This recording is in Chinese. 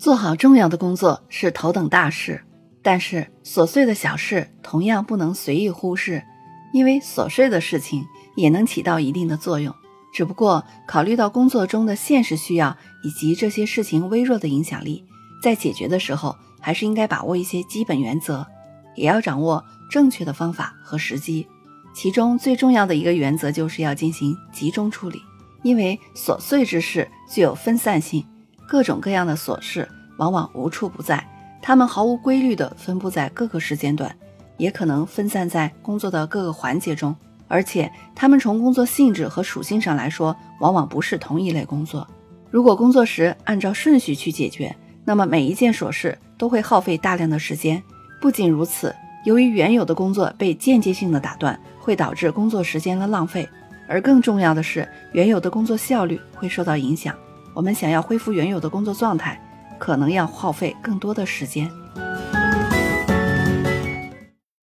做好重要的工作是头等大事，但是琐碎的小事同样不能随意忽视，因为琐碎的事情也能起到一定的作用。只不过考虑到工作中的现实需要以及这些事情微弱的影响力，在解决的时候还是应该把握一些基本原则，也要掌握正确的方法和时机。其中最重要的一个原则就是要进行集中处理，因为琐碎之事具有分散性。各种各样的琐事往往无处不在，它们毫无规律地分布在各个时间段，也可能分散在工作的各个环节中，而且它们从工作性质和属性上来说，往往不是同一类工作。如果工作时按照顺序去解决，那么每一件琐事都会耗费大量的时间。不仅如此，由于原有的工作被间接性的打断，会导致工作时间的浪费，而更重要的是，原有的工作效率会受到影响。我们想要恢复原有的工作状态，可能要耗费更多的时间。